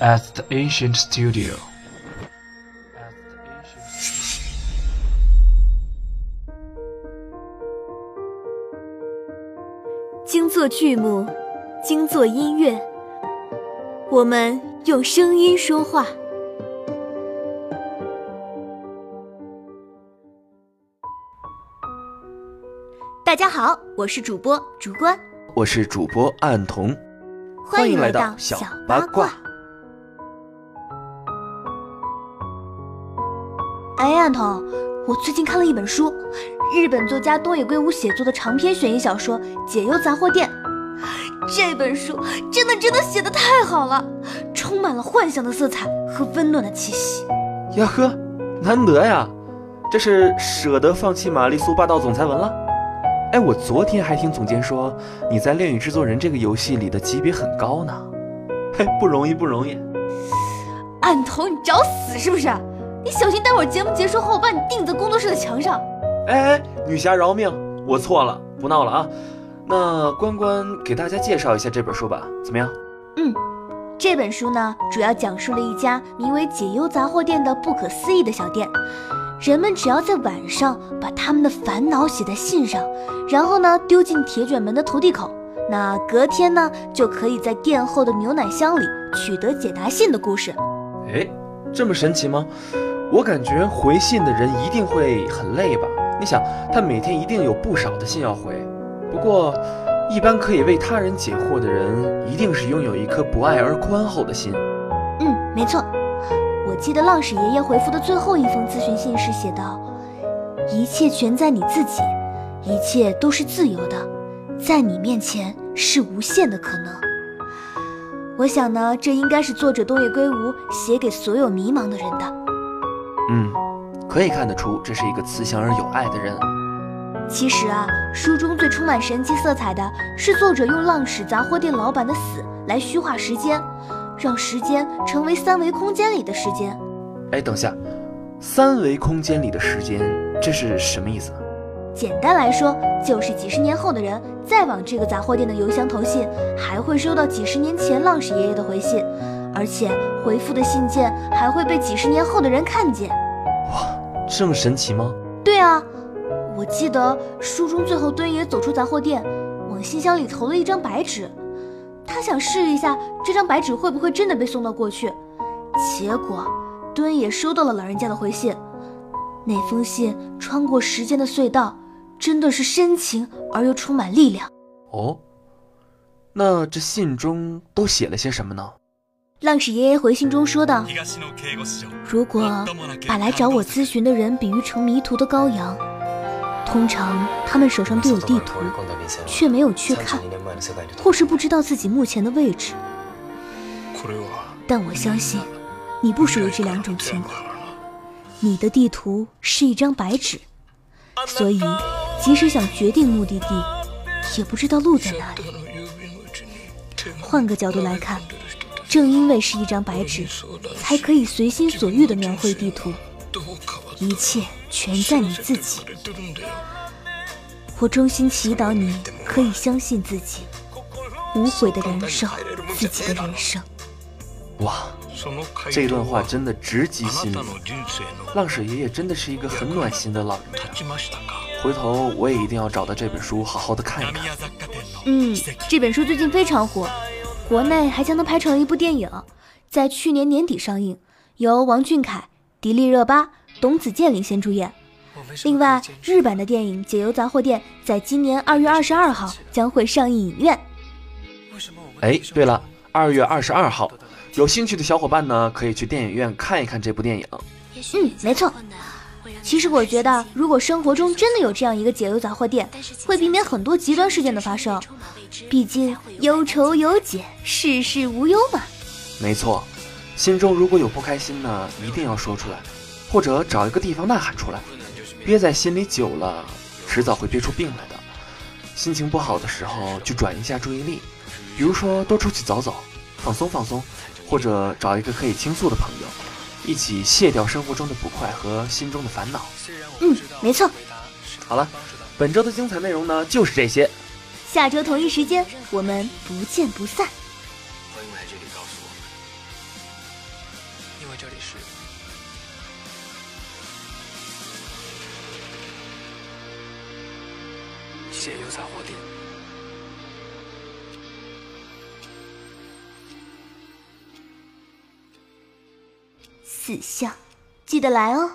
at the ancient studio. 精作剧目，精作音乐，我们用声音说话。大家好，我是主播竹关，我是主播暗童，欢迎来到小八卦。哎，暗童，我最近看了一本书，日本作家东野圭吾写作的长篇悬疑小说《解忧杂货店》。这本书真的真的写的太好了，充满了幻想的色彩和温暖的气息。呀呵，难得呀！这是舍得放弃玛丽苏霸道总裁文了？哎，我昨天还听总监说你在《恋与制作人》这个游戏里的级别很高呢。嘿，不容易不容易。暗头，你找死是不是？你小心待会儿节目结束后把你钉在工作室的墙上。哎哎，女侠饶命，我错了，不闹了啊。那关关给大家介绍一下这本书吧，怎么样？嗯，这本书呢，主要讲述了一家名为“解忧杂货店”的不可思议的小店。人们只要在晚上把他们的烦恼写在信上，然后呢丢进铁卷门的投递口，那隔天呢就可以在店后的牛奶箱里取得解答信的故事。哎，这么神奇吗？我感觉回信的人一定会很累吧？你想，他每天一定有不少的信要回。不过，一般可以为他人解惑的人，一定是拥有一颗不爱而宽厚的心。嗯，没错。我记得浪矢爷爷回复的最后一封咨询信时写道：“一切全在你自己，一切都是自由的，在你面前是无限的可能。”我想呢，这应该是作者东野圭吾写给所有迷茫的人的。嗯，可以看得出，这是一个慈祥而有爱的人。其实啊，书中最充满神奇色彩的是作者用浪矢杂货店老板的死来虚化时间，让时间成为三维空间里的时间。哎，等下，三维空间里的时间，这是什么意思？简单来说，就是几十年后的人再往这个杂货店的邮箱投信，还会收到几十年前浪矢爷爷的回信，而且回复的信件还会被几十年后的人看见。哇，这么神奇吗？对啊。我记得书中最后，敦也走出杂货店，往信箱里投了一张白纸，他想试一下这张白纸会不会真的被送到过去。结果，敦也收到了老人家的回信，那封信穿过时间的隧道，真的是深情而又充满力量。哦，那这信中都写了些什么呢？浪矢爷爷回信中说道：“如果把来找我咨询的人比喻成迷途的羔羊。”通常他们手上都有地图，却没有去看，或是不知道自己目前的位置。但我相信，你不属于这两种情况。你的地图是一张白纸，所以即使想决定目的地，也不知道路在哪里。换个角度来看，正因为是一张白纸，才可以随心所欲地描绘地图。一切全在你自己。我衷心祈祷你可以相信自己，无悔的燃烧自己的人生。哇，这段话真的直击心灵。浪矢爷爷真的是一个很暖心的老人家。回头我也一定要找到这本书，好好的看一看。嗯，这本书最近非常火，国内还将它拍成了一部电影，在去年年底上映，由王俊凯、迪丽热巴。董子健领衔主演。另外，日版的电影《解忧杂货店》在今年二月二十二号将会上映影院。哎，对了，二月二十二号，有兴趣的小伙伴呢，可以去电影院看一看这部电影。嗯，没错。其实我觉得，如果生活中真的有这样一个解忧杂货店，会避免很多极端事件的发生。毕竟忧愁有解，事事无忧嘛。没错，心中如果有不开心呢，一定要说出来。或者找一个地方呐喊出来，憋在心里久了，迟早会憋出病来的。心情不好的时候，就转移一下注意力，比如说多出去走走，放松放松，或者找一个可以倾诉的朋友，一起卸掉生活中的不快和心中的烦恼。嗯，没错。好了，本周的精彩内容呢，就是这些。下周同一时间，我们不见不散。欢迎来这里告诉我们因为这里是解忧杂货店。死相，记得来哦。